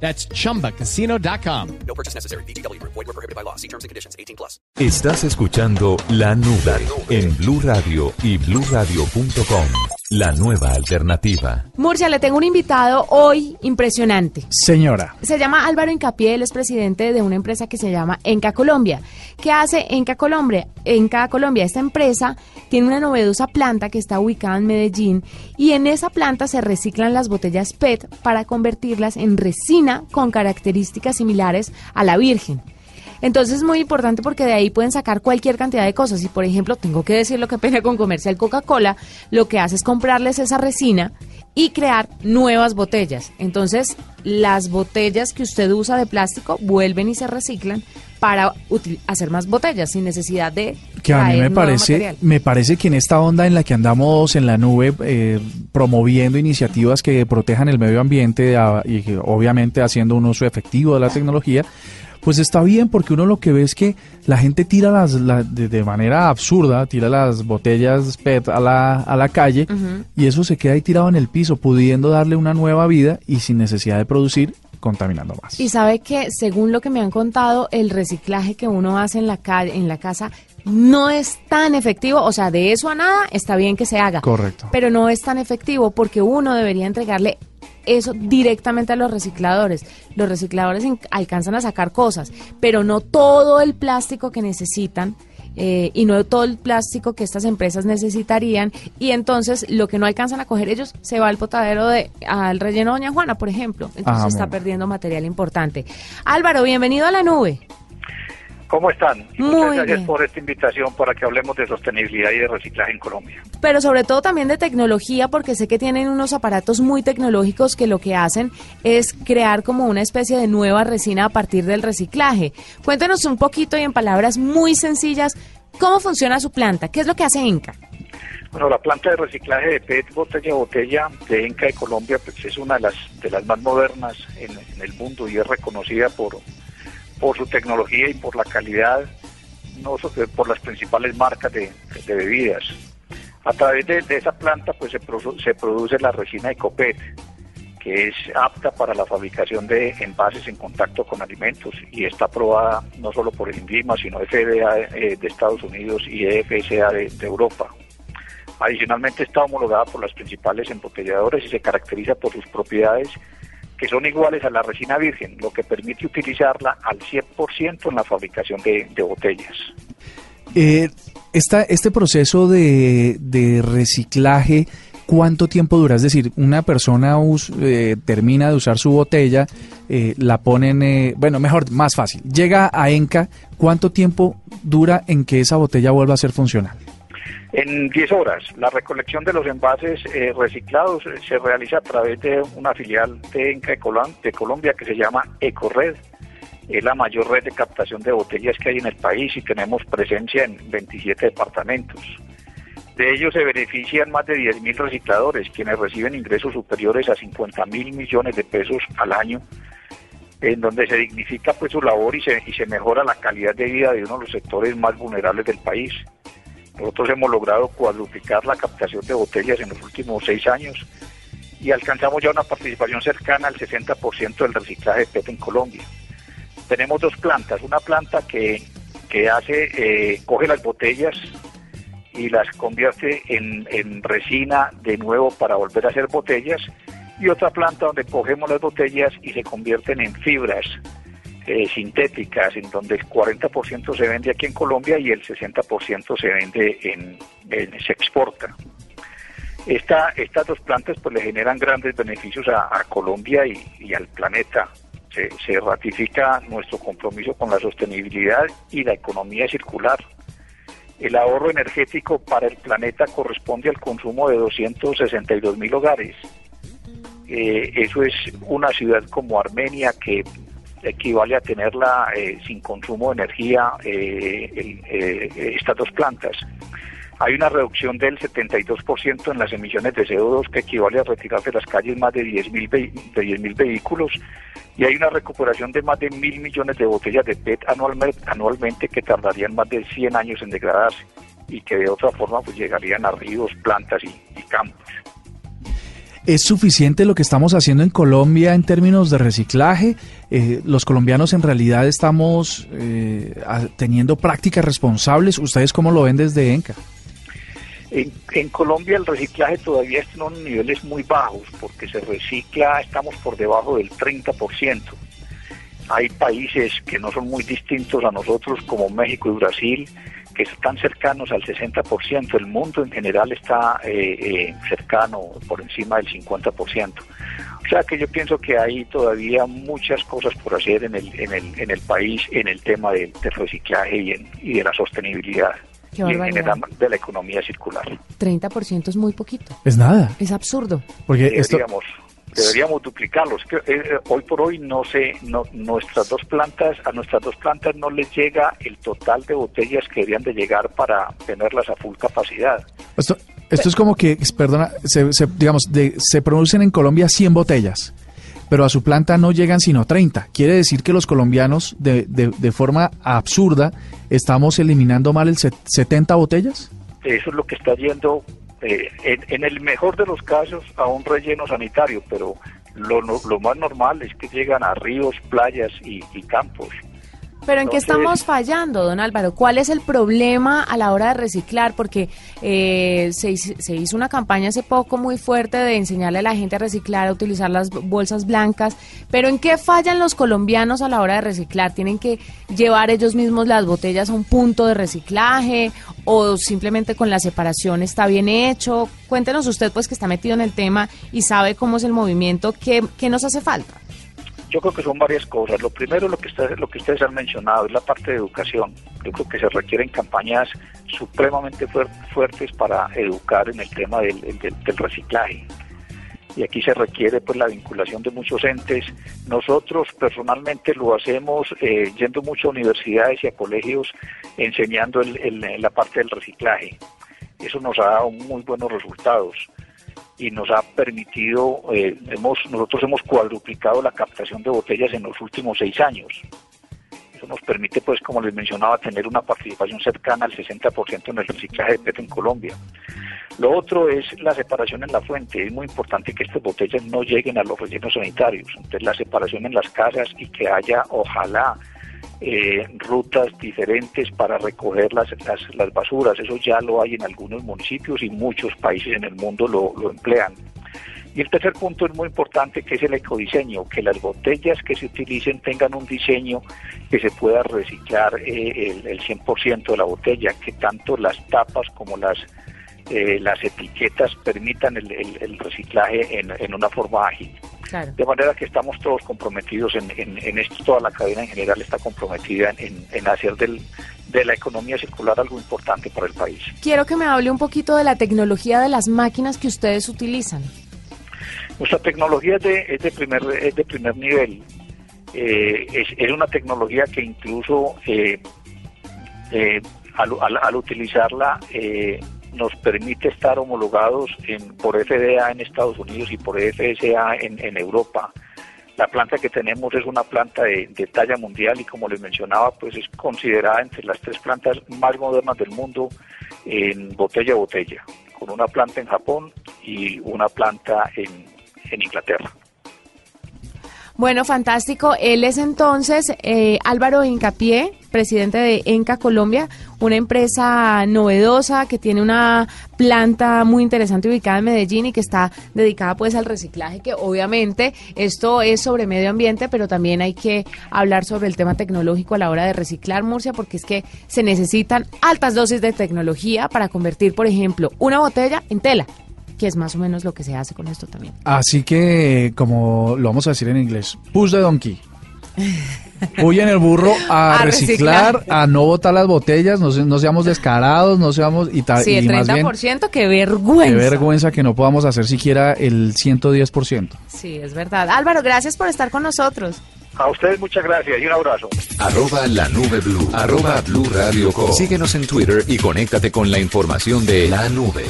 That's chumbacasino.com. No purchase necessary. BGW. Void were prohibited by law. See terms and conditions. 18 plus. Estás escuchando La Nube en Blue Radio y BlueRadio.com. La nueva alternativa. Murcia, le tengo un invitado hoy impresionante. Señora. Se llama Álvaro Incapié, él es presidente de una empresa que se llama Enca Colombia. ¿Qué hace Enca Colombia? Enca Colombia, esta empresa tiene una novedosa planta que está ubicada en Medellín y en esa planta se reciclan las botellas PET para convertirlas en resina con características similares a la virgen. Entonces es muy importante porque de ahí pueden sacar cualquier cantidad de cosas. Y por ejemplo, tengo que decir lo que pena con comercial Coca-Cola, lo que hace es comprarles esa resina y crear nuevas botellas. Entonces, las botellas que usted usa de plástico vuelven y se reciclan para hacer más botellas sin necesidad de Que a mí me parece, material. me parece que en esta onda en la que andamos en la nube eh, promoviendo iniciativas que protejan el medio ambiente ah, y obviamente haciendo un uso efectivo de la tecnología, pues está bien porque uno lo que ve es que la gente tira las la- de, de manera absurda, tira las botellas PET a la, a la calle y eso se queda ahí tirado en el piso, pudiendo darle una nueva vida y sin necesidad de producir, contaminando más. Y sabe que, según lo que me han contado, el reciclaje que uno hace en la calle, en la casa, no es tan efectivo. O sea, de eso a nada está bien que se haga. Correcto. Pero no es tan efectivo porque uno debería entregarle eso directamente a los recicladores. Los recicladores alcanzan a sacar cosas, pero no todo el plástico que necesitan. eh, y no todo el plástico que estas empresas necesitarían y entonces lo que no alcanzan a coger ellos se va al potadero de al relleno Doña Juana por ejemplo entonces Ah, está perdiendo material importante Álvaro bienvenido a la nube ¿Cómo están? Muy Muchas gracias bien. por esta invitación para que hablemos de sostenibilidad y de reciclaje en Colombia. pero sobre todo también de tecnología, porque sé que tienen unos aparatos muy tecnológicos que lo que hacen es crear como una especie de nueva resina a partir del reciclaje. Cuéntenos un poquito y en palabras muy sencillas, ¿cómo funciona su planta? ¿Qué es lo que hace Enca? Bueno, la planta de reciclaje de PET botella a botella de Enca de Colombia pues, es una de las, de las más modernas en, en el mundo y es reconocida por, por su tecnología y por la calidad, no eh, por las principales marcas de, de bebidas. A través de, de esa planta pues se, produ- se produce la resina Ecopet, que es apta para la fabricación de envases en contacto con alimentos y está aprobada no solo por el INVIMA, sino FDA eh, de Estados Unidos y EFSA de, de Europa. Adicionalmente está homologada por las principales embotelladoras y se caracteriza por sus propiedades que son iguales a la resina virgen, lo que permite utilizarla al 100% en la fabricación de, botellas. Eh, esta, este proceso de, de reciclaje, ¿cuánto tiempo dura? Es decir, una persona us- eh, termina de usar su botella, eh, la ponen, eh, bueno, mejor, más fácil, llega a Enca, ¿cuánto tiempo dura en que esa botella vuelva a ser funcional? En 10 horas, la recolección de los envases eh, reciclados eh, se realiza a través de una filial de Enca de, Colom- de Colombia que se llama Ecored. Es la mayor red de captación de botellas que hay en el país y tenemos presencia en 27 departamentos. De ellos se benefician más de 10.000 recicladores, quienes reciben ingresos superiores a 50 mil millones de pesos al año, en donde se dignifica pues su labor y se, y se mejora la calidad de vida de uno de los sectores más vulnerables del país. Nosotros hemos logrado cuadruplicar la captación de botellas en los últimos seis años y alcanzamos ya una participación cercana al 60% del reciclaje de PET en Colombia. Tenemos dos plantas, una planta que, que hace, eh, coge las botellas y las convierte en, en resina de nuevo para volver a hacer botellas y otra planta donde cogemos las botellas y se convierten en fibras eh, sintéticas, en donde el 40% se vende aquí en Colombia y el 60% se vende en, se exporta. Esta, estas dos plantas pues le generan grandes beneficios a, Colombia y, al planeta. Se, se ratifica nuestro compromiso con la sostenibilidad y la economía circular. El ahorro energético para el planeta corresponde al consumo de 262 mil hogares. Eh, eso es una ciudad como Armenia que equivale a tenerla eh, sin consumo de energía eh, eh, estas dos plantas. Hay una reducción del 72% en las emisiones de CO2 que equivale a retirar de las calles más de 10.000 vehi- de 10.000 vehículos y hay una recuperación de más de mil millones de botellas de PET anualmente, que tardarían más de 100 años en degradarse y que de otra forma pues llegarían a ríos, plantas y campos. ¿Es suficiente lo que estamos haciendo en Colombia en términos de reciclaje? Eh, ¿Los colombianos en realidad estamos eh, teniendo prácticas responsables? ¿Ustedes cómo lo ven desde ENCA? En, en Colombia el reciclaje todavía está en unos niveles muy bajos porque se recicla, estamos por debajo del 30%. Hay países que no son muy distintos a nosotros como México y Brasil que están cercanos al 60%. El mundo en general está eh, eh, cercano, por encima del 50%. O sea que yo pienso que hay todavía muchas cosas por hacer en el, en el, en el país en el tema del, del reciclaje y, en- y de la sostenibilidad Qué y en general de la economía circular. 30% es muy poquito. Es nada, Es absurdo. porque esto... deberíamos duplicarlos eh, hoy por hoy no sé no nuestras dos plantas a nuestras dos plantas no les llega el total de botellas que deberían de llegar para tenerlas a full capacidad Esto, esto es como que, perdona, se, se- digamos, de- se producen en Colombia 100 botellas, pero a su planta no llegan sino 30. Quiere decir que los colombianos, de, de- de forma absurda, estamos eliminando mal el set- 70 botellas. eso es lo que está yendo eh, en, el mejor de los casos a un relleno sanitario pero lo, lo más normal es que llegan a ríos playas y campos Pero ¿en qué estamos fallando, don Álvaro? ¿Cuál es el problema a la hora de reciclar? Porque eh, se, hizo- se hizo una campaña hace poco muy fuerte de enseñarle a la gente a reciclar, a utilizar las bolsas blancas. Pero ¿en qué fallan los colombianos a la hora de reciclar? ¿Tienen que llevar ellos mismos las botellas a un punto de reciclaje o simplemente con la separación está bien hecho? Cuéntenos usted, pues que está metido en el tema y sabe cómo es el movimiento, ¿qué, qué nos hace falta? Yo creo que son varias cosas. Lo primero, lo que, está- lo que ustedes han mencionado, es la parte de educación. Yo creo que se requieren campañas supremamente fuer- fuertes para educar en el tema del, el- del- del reciclaje. Y aquí se requiere pues la vinculación de muchos entes. Nosotros personalmente lo hacemos eh, yendo mucho a universidades y a colegios enseñando el- la parte del reciclaje. Eso nos ha dado muy buenos resultados y nos ha permitido, eh, hemos, nosotros hemos cuadruplicado la captación de botellas en los últimos seis años. Eso nos permite, pues, como les mencionaba, tener una participación cercana al 60% en el reciclaje de PET en Colombia. Lo otro es la separación en la fuente. Es muy importante que estas botellas no lleguen a los rellenos sanitarios. Entonces, la separación en las casas y que haya, ojalá, eh, rutas diferentes para recoger las, las, las basuras. Eso ya lo hay en algunos municipios y muchos países en el mundo lo, lo emplean. Y el tercer punto es muy importante, que es el ecodiseño, que las botellas que se utilicen tengan un diseño que se pueda reciclar eh, el, el 100% de la botella, que tanto las tapas como las eh, las etiquetas permitan el, el- el reciclaje en, en una forma ágil. Claro. De manera que estamos todos comprometidos en, en- en esto, toda la cadena en general está comprometida en, en- en hacer del, de la economía circular algo importante para el país. Quiero que me hable un poquito de la tecnología de las máquinas que ustedes utilizan. Nuestra tecnología es de, es de, primer, es de primer nivel. Eh, es, es una tecnología que incluso eh, eh, al, al- al utilizarla eh, nos permite estar homologados en, por FDA en Estados Unidos y por FSA en, en Europa. La planta que tenemos es una planta de, de talla mundial y como les mencionaba, pues es considerada entre las tres plantas más modernas del mundo en botella a botella, con una planta en Japón y una planta en, en Inglaterra. Bueno, fantástico. Él es entonces eh, Álvaro Incapié, presidente de Enca Colombia, una empresa novedosa que tiene una planta muy interesante ubicada en Medellín y que está dedicada pues al reciclaje, que obviamente esto es sobre medio ambiente, pero también hay que hablar sobre el tema tecnológico a la hora de reciclar Murcia, porque es que se necesitan altas dosis de tecnología para convertir, por ejemplo, una botella en tela que es más o menos lo que se hace con esto también. Así que, como lo vamos a decir en inglés, push the donkey. Huyen el burro a, A reciclar, reciclar. a no botar las botellas, no, se- no seamos descarados, no seamos... Y, ta- Sí, y el más bien, 30%, qué vergüenza. qué vergüenza que no podamos hacer siquiera el 110%. Sí, es verdad. Álvaro, gracias por estar con nosotros. A ustedes muchas gracias y un abrazo. Arroba la nube blue. Arroba blue radio com. Síguenos en Twitter y conéctate con la información de la nube.